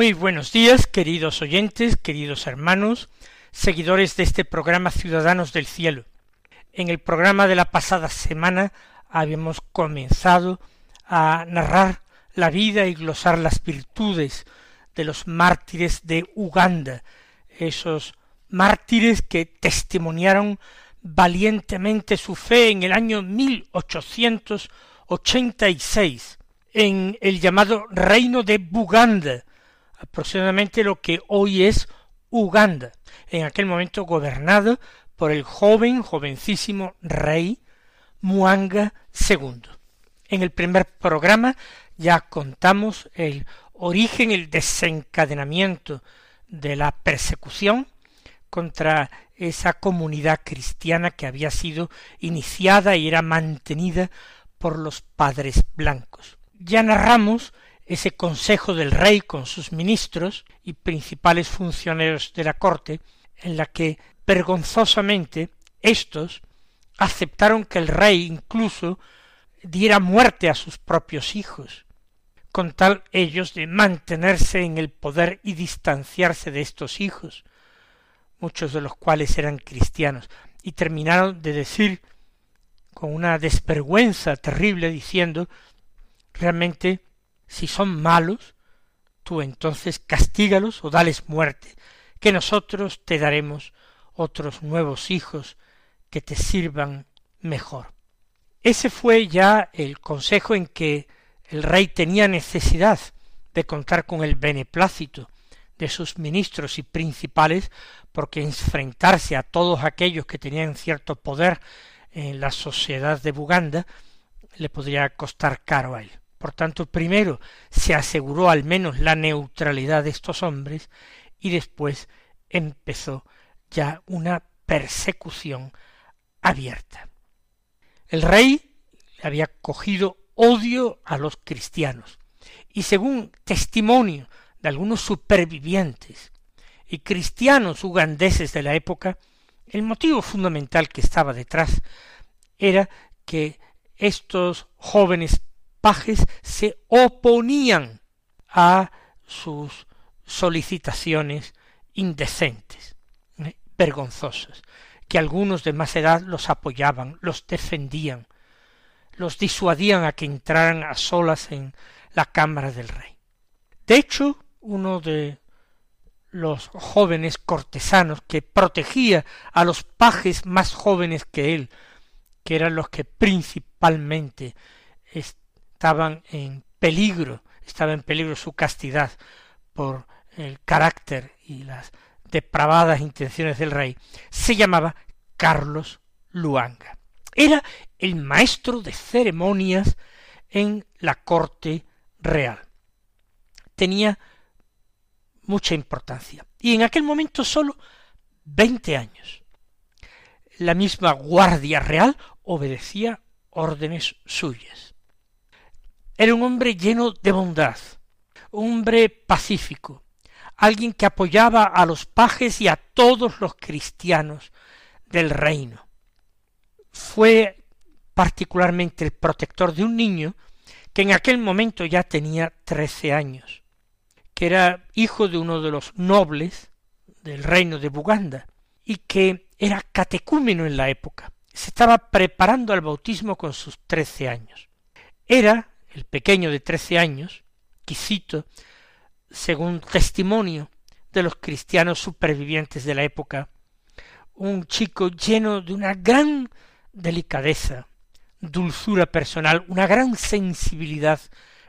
Muy buenos días, queridos oyentes, queridos hermanos, seguidores de este programa Ciudadanos del Cielo. En el programa de la pasada semana habíamos comenzado a narrar la vida y glosar las virtudes de los mártires de Uganda, esos mártires que testimoniaron valientemente su fe en el año 1886 en el llamado Reino de Buganda, aproximadamente lo que hoy es Uganda, en aquel momento gobernado por el joven, jovencísimo rey Muanga II. En el primer programa ya contamos el origen, el desencadenamiento de la persecución contra esa comunidad cristiana que había sido iniciada y era mantenida por los padres blancos. Ya narramos ese consejo del rey con sus ministros y principales funcionarios de la corte, en la que vergonzosamente éstos aceptaron que el rey incluso diera muerte a sus propios hijos, con tal ellos de mantenerse en el poder y distanciarse de estos hijos, muchos de los cuales eran cristianos, y terminaron de decir con una desvergüenza terrible diciendo realmente si son malos, tú entonces castígalos o dales muerte, que nosotros te daremos otros nuevos hijos que te sirvan mejor. Ese fue ya el consejo en que el rey tenía necesidad de contar con el beneplácito de sus ministros y principales, porque enfrentarse a todos aquellos que tenían cierto poder en la sociedad de Buganda le podría costar caro a él. Por tanto, primero se aseguró al menos la neutralidad de estos hombres y después empezó ya una persecución abierta. El rey había cogido odio a los cristianos y según testimonio de algunos supervivientes y cristianos ugandeses de la época, el motivo fundamental que estaba detrás era que estos jóvenes pajes se oponían a sus solicitaciones indecentes, ¿eh? vergonzosas, que algunos de más edad los apoyaban, los defendían, los disuadían a que entraran a solas en la cámara del rey. De hecho, uno de los jóvenes cortesanos que protegía a los pajes más jóvenes que él, que eran los que principalmente estaban en peligro, estaba en peligro su castidad por el carácter y las depravadas intenciones del rey, se llamaba Carlos Luanga. Era el maestro de ceremonias en la corte real. Tenía mucha importancia. Y en aquel momento solo veinte años. La misma Guardia Real obedecía órdenes suyas. Era un hombre lleno de bondad, un hombre pacífico, alguien que apoyaba a los pajes y a todos los cristianos del reino. Fue particularmente el protector de un niño que en aquel momento ya tenía trece años, que era hijo de uno de los nobles del reino de Buganda, y que era catecúmeno en la época. Se estaba preparando al bautismo con sus trece años. Era el pequeño de trece años, Quisito, según testimonio de los cristianos supervivientes de la época, un chico lleno de una gran delicadeza, dulzura personal, una gran sensibilidad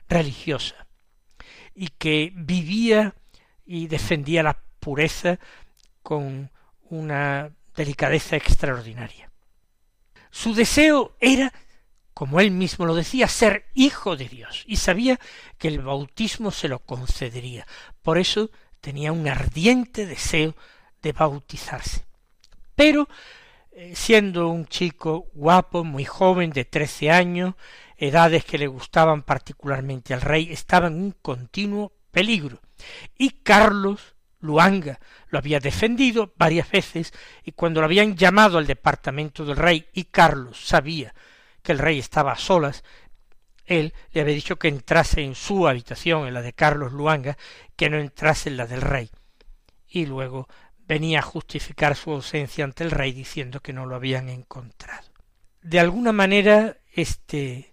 religiosa, y que vivía y defendía la pureza con una delicadeza extraordinaria. Su deseo era, como él mismo lo decía, ser hijo de Dios, y sabía que el bautismo se lo concedería. Por eso tenía un ardiente deseo de bautizarse. Pero, eh, siendo un chico guapo, muy joven, de trece años, edades que le gustaban particularmente al rey, estaba en un continuo peligro. Y Carlos Luanga lo había defendido varias veces y cuando lo habían llamado al departamento del rey y Carlos sabía que el rey estaba a solas, él le había dicho que entrase en su habitación, en la de Carlos Luanga, que no entrase en la del rey. Y luego venía a justificar su ausencia ante el rey diciendo que no lo habían encontrado. De alguna manera, este,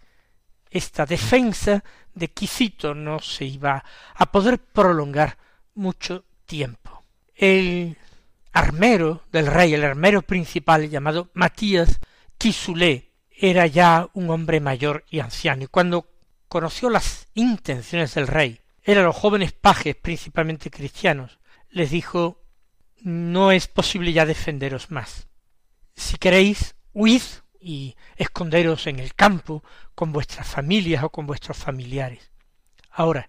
esta defensa de Quisito no se iba a poder prolongar mucho tiempo. El armero del rey, el armero principal llamado Matías Quisulé, era ya un hombre mayor y anciano, y cuando conoció las intenciones del rey, eran los jóvenes pajes, principalmente cristianos, les dijo no es posible ya defenderos más. Si queréis, huid y esconderos en el campo con vuestras familias o con vuestros familiares. Ahora,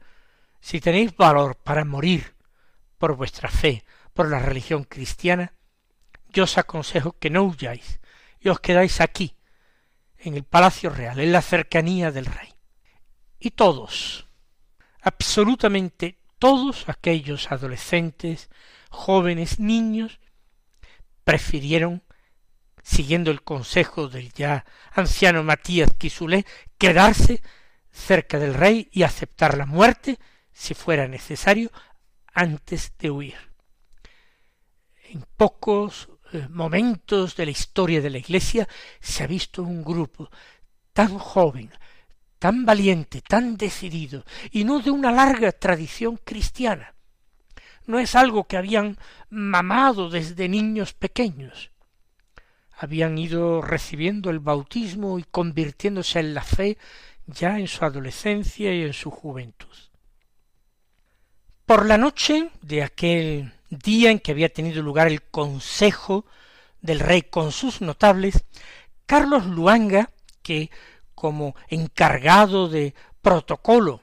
si tenéis valor para morir por vuestra fe, por la religión cristiana, yo os aconsejo que no huyáis y os quedáis aquí, en el palacio real, en la cercanía del rey. Y todos, absolutamente todos aquellos adolescentes, jóvenes, niños, prefirieron, siguiendo el consejo del ya anciano Matías Quisulé, quedarse cerca del rey y aceptar la muerte, si fuera necesario, antes de huir. En pocos momentos de la historia de la Iglesia se ha visto un grupo tan joven, tan valiente, tan decidido, y no de una larga tradición cristiana. No es algo que habían mamado desde niños pequeños. Habían ido recibiendo el bautismo y convirtiéndose en la fe ya en su adolescencia y en su juventud. Por la noche de aquel día en que había tenido lugar el consejo del rey con sus notables, Carlos Luanga, que como encargado de protocolo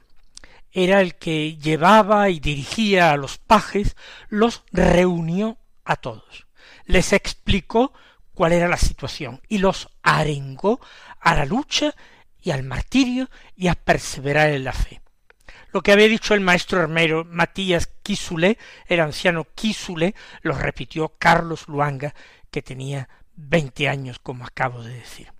era el que llevaba y dirigía a los pajes, los reunió a todos. Les explicó cuál era la situación y los arengó a la lucha y al martirio y a perseverar en la fe. Lo que había dicho el maestro armero Matías Quisule, el anciano Quisule, lo repitió Carlos Luanga, que tenía veinte años, como acabo de decir.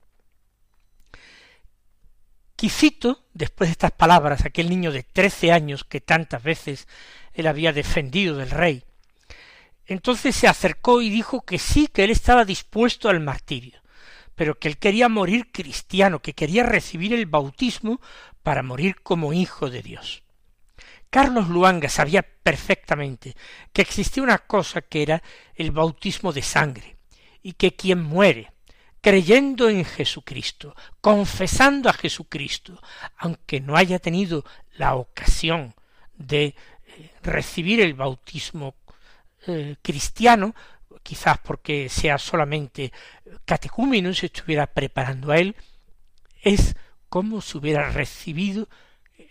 Quisito, después de estas palabras, aquel niño de trece años que tantas veces él había defendido del rey, entonces se acercó y dijo que sí, que él estaba dispuesto al martirio, pero que él quería morir cristiano, que quería recibir el bautismo para morir como hijo de Dios. Carlos Luanga sabía perfectamente que existía una cosa que era el bautismo de sangre, y que quien muere creyendo en Jesucristo, confesando a Jesucristo, aunque no haya tenido la ocasión de eh, recibir el bautismo eh, cristiano, quizás porque sea solamente catecúmeno se estuviera preparando a él, es como si hubiera recibido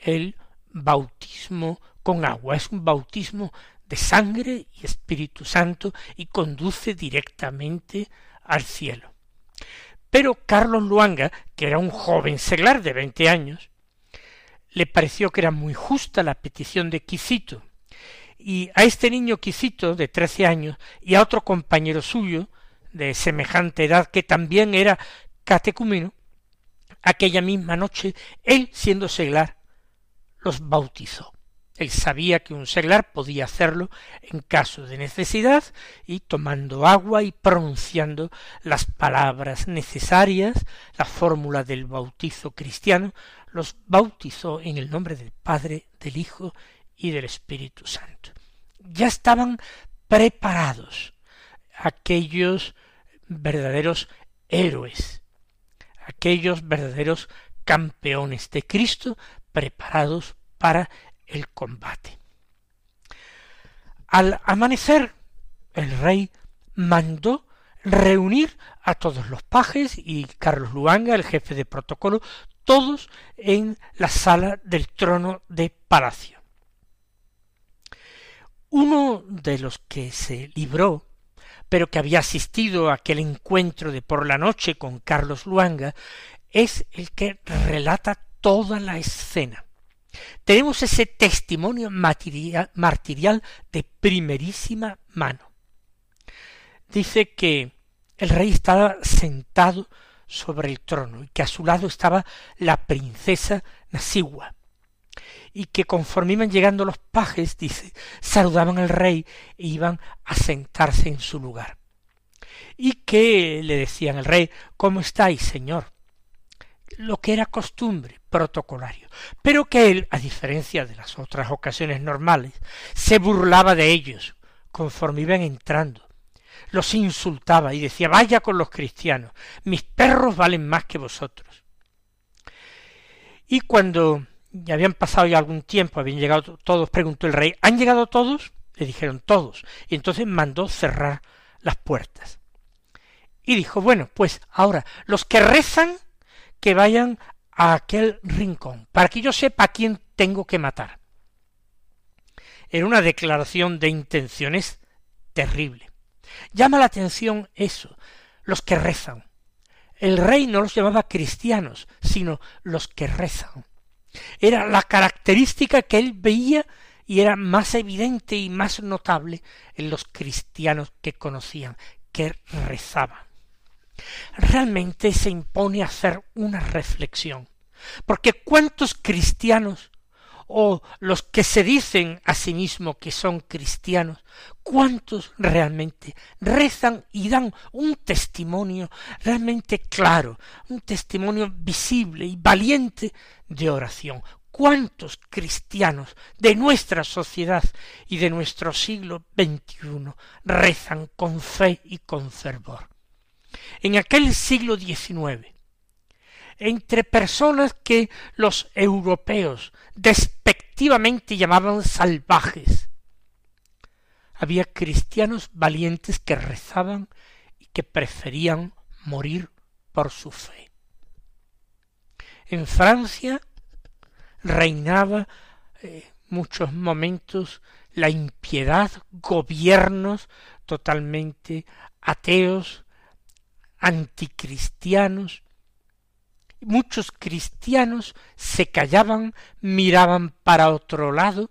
el bautismo con agua, es un bautismo de sangre y Espíritu Santo y conduce directamente al cielo. Pero Carlos Luanga, que era un joven seglar de veinte años, le pareció que era muy justa la petición de Quisito, y a este niño Quisito de trece años y a otro compañero suyo de semejante edad que también era catecumeno, aquella misma noche, él siendo seglar, los bautizó. Él sabía que un seglar podía hacerlo en caso de necesidad y tomando agua y pronunciando las palabras necesarias, la fórmula del bautizo cristiano, los bautizó en el nombre del Padre, del Hijo y del Espíritu Santo. Ya estaban preparados aquellos verdaderos héroes, aquellos verdaderos campeones de Cristo preparados para el combate. Al amanecer, el rey mandó reunir a todos los pajes y Carlos Luanga, el jefe de protocolo, todos en la sala del trono de palacio. Uno de los que se libró, pero que había asistido a aquel encuentro de por la noche con Carlos Luanga, es el que relata toda la escena. Tenemos ese testimonio martirial de primerísima mano. Dice que el rey estaba sentado sobre el trono y que a su lado estaba la princesa Nasigua y que conforme iban llegando los pajes, dice, saludaban al rey e iban a sentarse en su lugar. Y que le decían al rey, ¿cómo estáis, señor? Lo que era costumbre, protocolario, pero que él, a diferencia de las otras ocasiones normales, se burlaba de ellos conforme iban entrando, los insultaba y decía vaya con los cristianos, mis perros valen más que vosotros. Y cuando ya habían pasado ya algún tiempo, habían llegado todos, preguntó el rey, ¿han llegado todos? Le dijeron todos, y entonces mandó cerrar las puertas. Y dijo, bueno, pues ahora, los que rezan, que vayan a aquel rincón, para que yo sepa a quién tengo que matar. Era una declaración de intenciones terrible. Llama la atención eso, los que rezan. El rey no los llamaba cristianos, sino los que rezan. Era la característica que él veía y era más evidente y más notable en los cristianos que conocían, que rezaban. Realmente se impone hacer una reflexión, porque cuántos cristianos o los que se dicen a sí mismos que son cristianos, cuántos realmente rezan y dan un testimonio realmente claro, un testimonio visible y valiente de oración. ¿Cuántos cristianos de nuestra sociedad y de nuestro siglo XXI rezan con fe y con fervor? En aquel siglo XIX, entre personas que los europeos despectivamente llamaban salvajes. Había cristianos valientes que rezaban y que preferían morir por su fe. En Francia reinaba eh, muchos momentos la impiedad, gobiernos totalmente ateos, anticristianos, muchos cristianos se callaban, miraban para otro lado,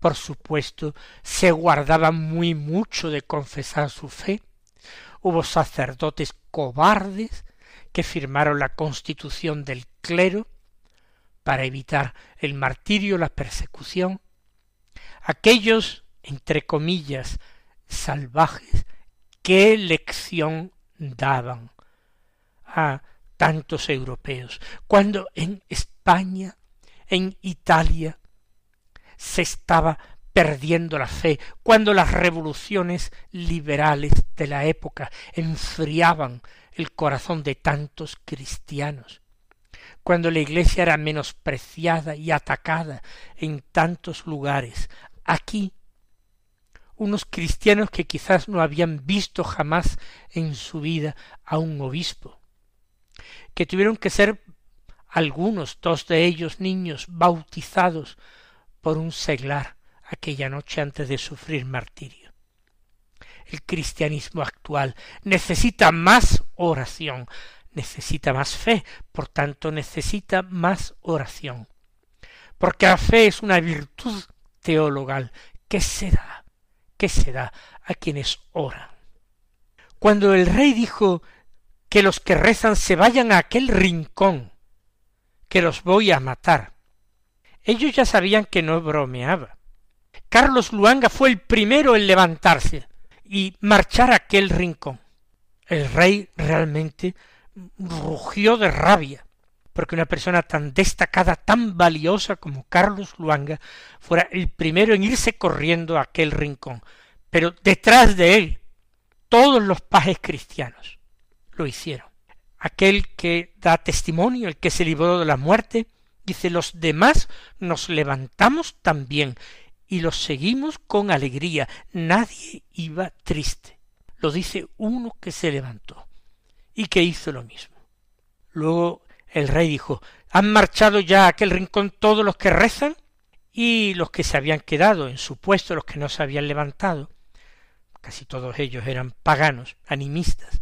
por supuesto, se guardaban muy mucho de confesar su fe. Hubo sacerdotes cobardes que firmaron la constitución del clero para evitar el martirio, la persecución. Aquellos, entre comillas, salvajes, qué lección daban a tantos europeos, cuando en España, en Italia, se estaba perdiendo la fe, cuando las revoluciones liberales de la época enfriaban el corazón de tantos cristianos, cuando la Iglesia era menospreciada y atacada en tantos lugares, aquí unos cristianos que quizás no habían visto jamás en su vida a un obispo, que tuvieron que ser algunos, dos de ellos niños, bautizados por un seglar aquella noche antes de sufrir martirio. El cristianismo actual necesita más oración, necesita más fe, por tanto necesita más oración. Porque la fe es una virtud teologal que se da, que se da a quienes oran. Cuando el rey dijo que los que rezan se vayan a aquel rincón, que los voy a matar. Ellos ya sabían que no bromeaba. Carlos Luanga fue el primero en levantarse y marchar a aquel rincón. El rey realmente rugió de rabia, porque una persona tan destacada, tan valiosa como Carlos Luanga, fuera el primero en irse corriendo a aquel rincón, pero detrás de él todos los pajes cristianos lo hicieron. Aquel que da testimonio, el que se libró de la muerte, dice los demás nos levantamos también y los seguimos con alegría. Nadie iba triste. lo dice uno que se levantó y que hizo lo mismo. Luego el rey dijo, ¿han marchado ya a aquel rincón todos los que rezan? Y los que se habían quedado en su puesto, los que no se habían levantado, casi todos ellos eran paganos, animistas,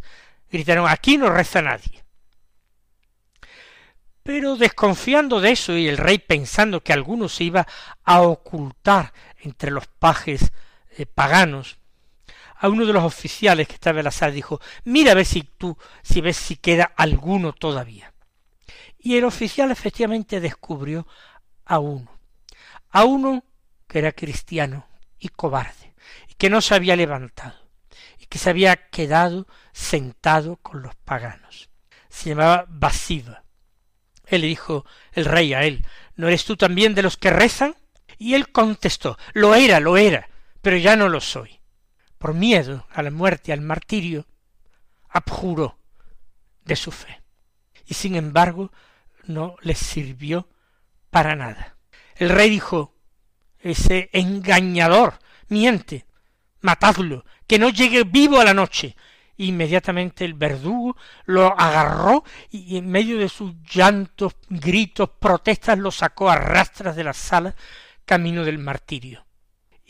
gritaron, aquí no reza nadie. Pero desconfiando de eso y el rey pensando que alguno se iba a ocultar entre los pajes eh, paganos, a uno de los oficiales que estaba en la sala dijo, mira a ver si tú, si ves si queda alguno todavía. Y el oficial efectivamente descubrió a uno, a uno que era cristiano y cobarde, y que no se había levantado, y que se había quedado sentado con los paganos. Se llamaba Basiva. Él le dijo el rey a él, ¿no eres tú también de los que rezan? Y él contestó, lo era, lo era, pero ya no lo soy por miedo a la muerte, al martirio, abjuró de su fe. Y sin embargo no les sirvió para nada. El rey dijo, ese engañador miente, matadlo, que no llegue vivo a la noche. Inmediatamente el verdugo lo agarró y en medio de sus llantos, gritos, protestas lo sacó a rastras de la sala camino del martirio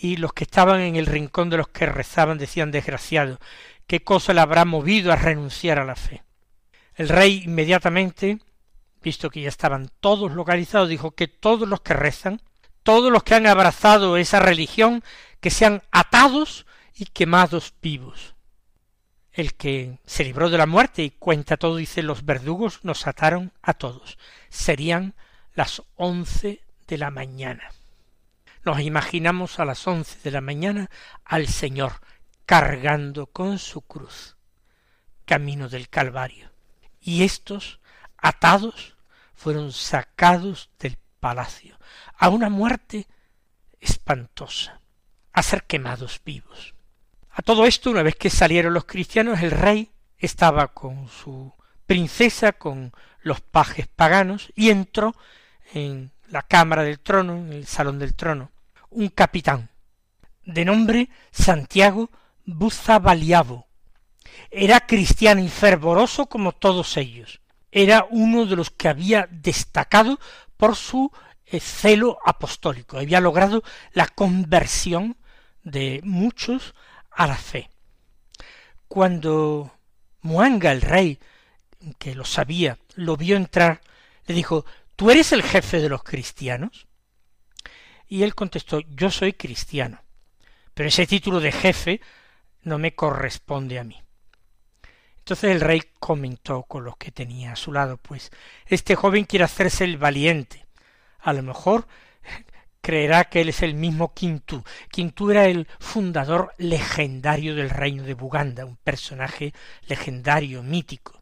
y los que estaban en el rincón de los que rezaban decían desgraciado, ¿qué cosa le habrá movido a renunciar a la fe? El rey inmediatamente, visto que ya estaban todos localizados, dijo que todos los que rezan, todos los que han abrazado esa religión, que sean atados y quemados vivos. El que se libró de la muerte y cuenta todo, dice, los verdugos nos ataron a todos. Serían las once de la mañana. Nos imaginamos a las once de la mañana al Señor cargando con su cruz camino del Calvario. Y estos, atados, fueron sacados del palacio a una muerte espantosa, a ser quemados vivos. A todo esto, una vez que salieron los cristianos, el rey estaba con su princesa, con los pajes paganos, y entró en la cámara del trono, en el salón del trono, un capitán, de nombre Santiago Buzabaliavo. Era cristiano y fervoroso como todos ellos. Era uno de los que había destacado por su eh, celo apostólico. Había logrado la conversión de muchos a la fe. Cuando Muanga, el rey, que lo sabía, lo vio entrar, le dijo ¿Tú eres el jefe de los cristianos? Y él contestó Yo soy cristiano, pero ese título de jefe no me corresponde a mí. Entonces el rey comentó con los que tenía a su lado, pues este joven quiere hacerse el valiente. A lo mejor creerá que él es el mismo Quintú. Quintú era el fundador legendario del reino de Buganda, un personaje legendario, mítico.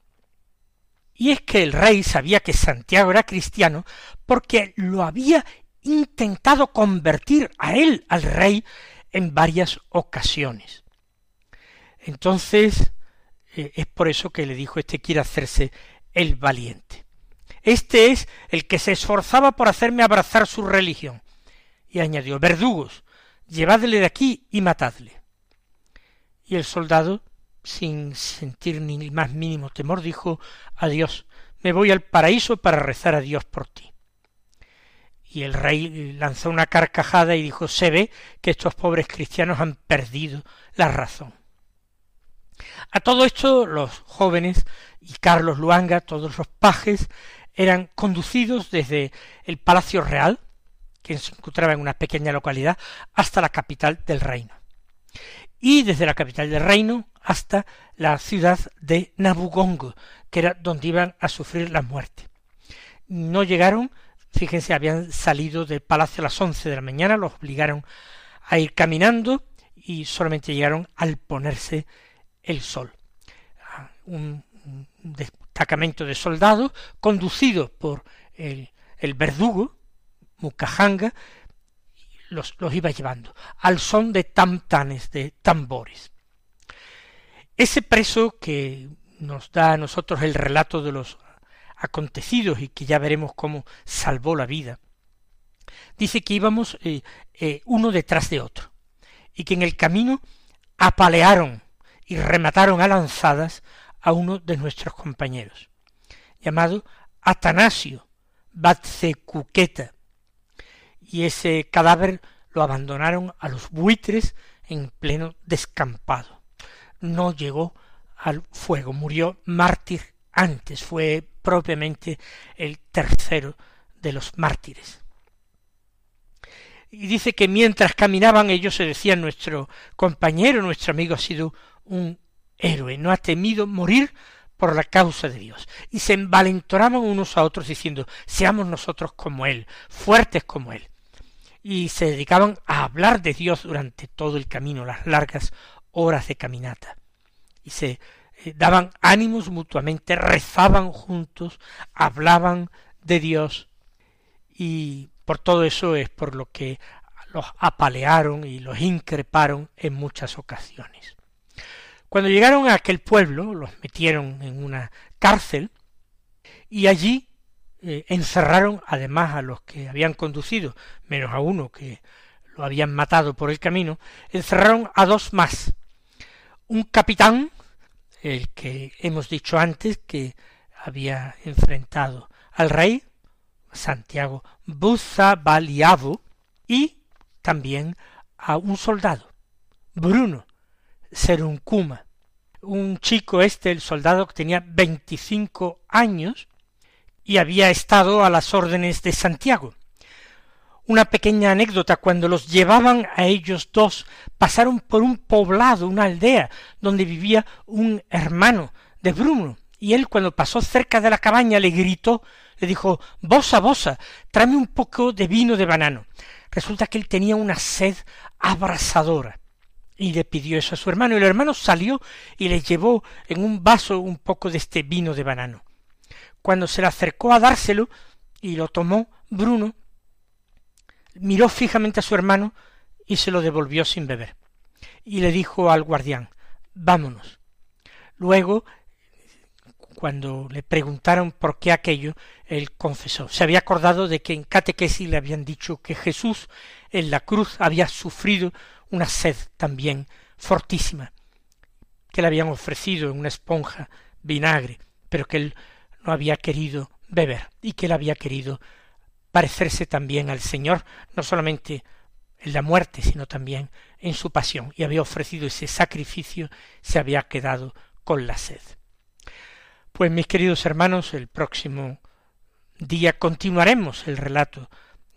Y es que el rey sabía que Santiago era cristiano porque lo había intentado convertir a él, al rey, en varias ocasiones. Entonces, eh, es por eso que le dijo, este quiere hacerse el valiente. Este es el que se esforzaba por hacerme abrazar su religión. Y añadió, verdugos, llevadle de aquí y matadle. Y el soldado sin sentir ni el más mínimo temor, dijo Adiós, me voy al paraíso para rezar a Dios por ti. Y el rey lanzó una carcajada y dijo Se ve que estos pobres cristianos han perdido la razón. A todo esto los jóvenes y Carlos Luanga, todos los pajes, eran conducidos desde el Palacio Real, que se encontraba en una pequeña localidad, hasta la capital del reino. Y desde la capital del reino hasta la ciudad de Nabugongo, que era donde iban a sufrir la muerte. No llegaron, fíjense, habían salido del palacio a las once de la mañana, los obligaron a ir caminando y solamente llegaron al ponerse el sol. Un, destacamento de soldados conducido por el, el verdugo, Mukahanga, los, los iba llevando al son de tamtanes, de tambores. Ese preso que nos da a nosotros el relato de los acontecidos y que ya veremos cómo salvó la vida, dice que íbamos eh, eh, uno detrás de otro y que en el camino apalearon y remataron a lanzadas a uno de nuestros compañeros, llamado Atanasio Batzecuqueta, y ese cadáver lo abandonaron a los buitres en pleno descampado. No llegó al fuego, murió mártir antes, fue propiamente el tercero de los mártires. Y dice que mientras caminaban ellos se decían nuestro compañero, nuestro amigo ha sido un héroe, no ha temido morir por la causa de Dios. Y se envalentonaban unos a otros diciendo, seamos nosotros como Él, fuertes como Él. Y se dedicaban a hablar de Dios durante todo el camino, las largas horas de caminata. Y se eh, daban ánimos mutuamente, rezaban juntos, hablaban de Dios y por todo eso es por lo que los apalearon y los increparon en muchas ocasiones. Cuando llegaron a aquel pueblo, los metieron en una cárcel y allí eh, encerraron además a los que habían conducido, menos a uno que lo habían matado por el camino, encerraron a dos más. Un capitán el que hemos dicho antes que había enfrentado al rey, Santiago Buzabaliavo, y también a un soldado, Bruno Seruncuma, un chico este, el soldado que tenía veinticinco años y había estado a las órdenes de Santiago una pequeña anécdota. Cuando los llevaban a ellos dos, pasaron por un poblado, una aldea, donde vivía un hermano de Bruno. Y él, cuando pasó cerca de la cabaña, le gritó, le dijo Bosa, bosa, tráeme un poco de vino de banano. Resulta que él tenía una sed abrasadora. Y le pidió eso a su hermano, y el hermano salió y le llevó en un vaso un poco de este vino de banano. Cuando se le acercó a dárselo y lo tomó, Bruno miró fijamente a su hermano y se lo devolvió sin beber. Y le dijo al guardián vámonos. Luego, cuando le preguntaron por qué aquello, él confesó. Se había acordado de que en catequesis le habían dicho que Jesús en la cruz había sufrido una sed también fortísima, que le habían ofrecido en una esponja vinagre, pero que él no había querido beber y que él había querido parecerse también al Señor, no solamente en la muerte, sino también en su pasión, y había ofrecido ese sacrificio, se había quedado con la sed. Pues mis queridos hermanos, el próximo día continuaremos el relato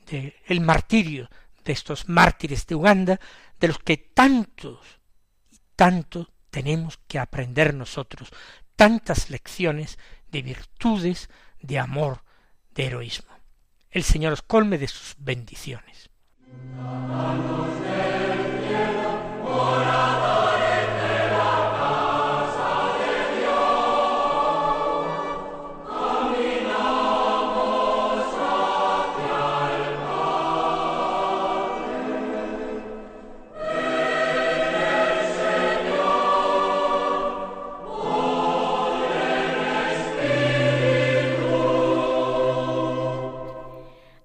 del el martirio de estos mártires de Uganda, de los que tantos y tanto tenemos que aprender nosotros, tantas lecciones de virtudes, de amor, de heroísmo el Señor os colme de sus bendiciones.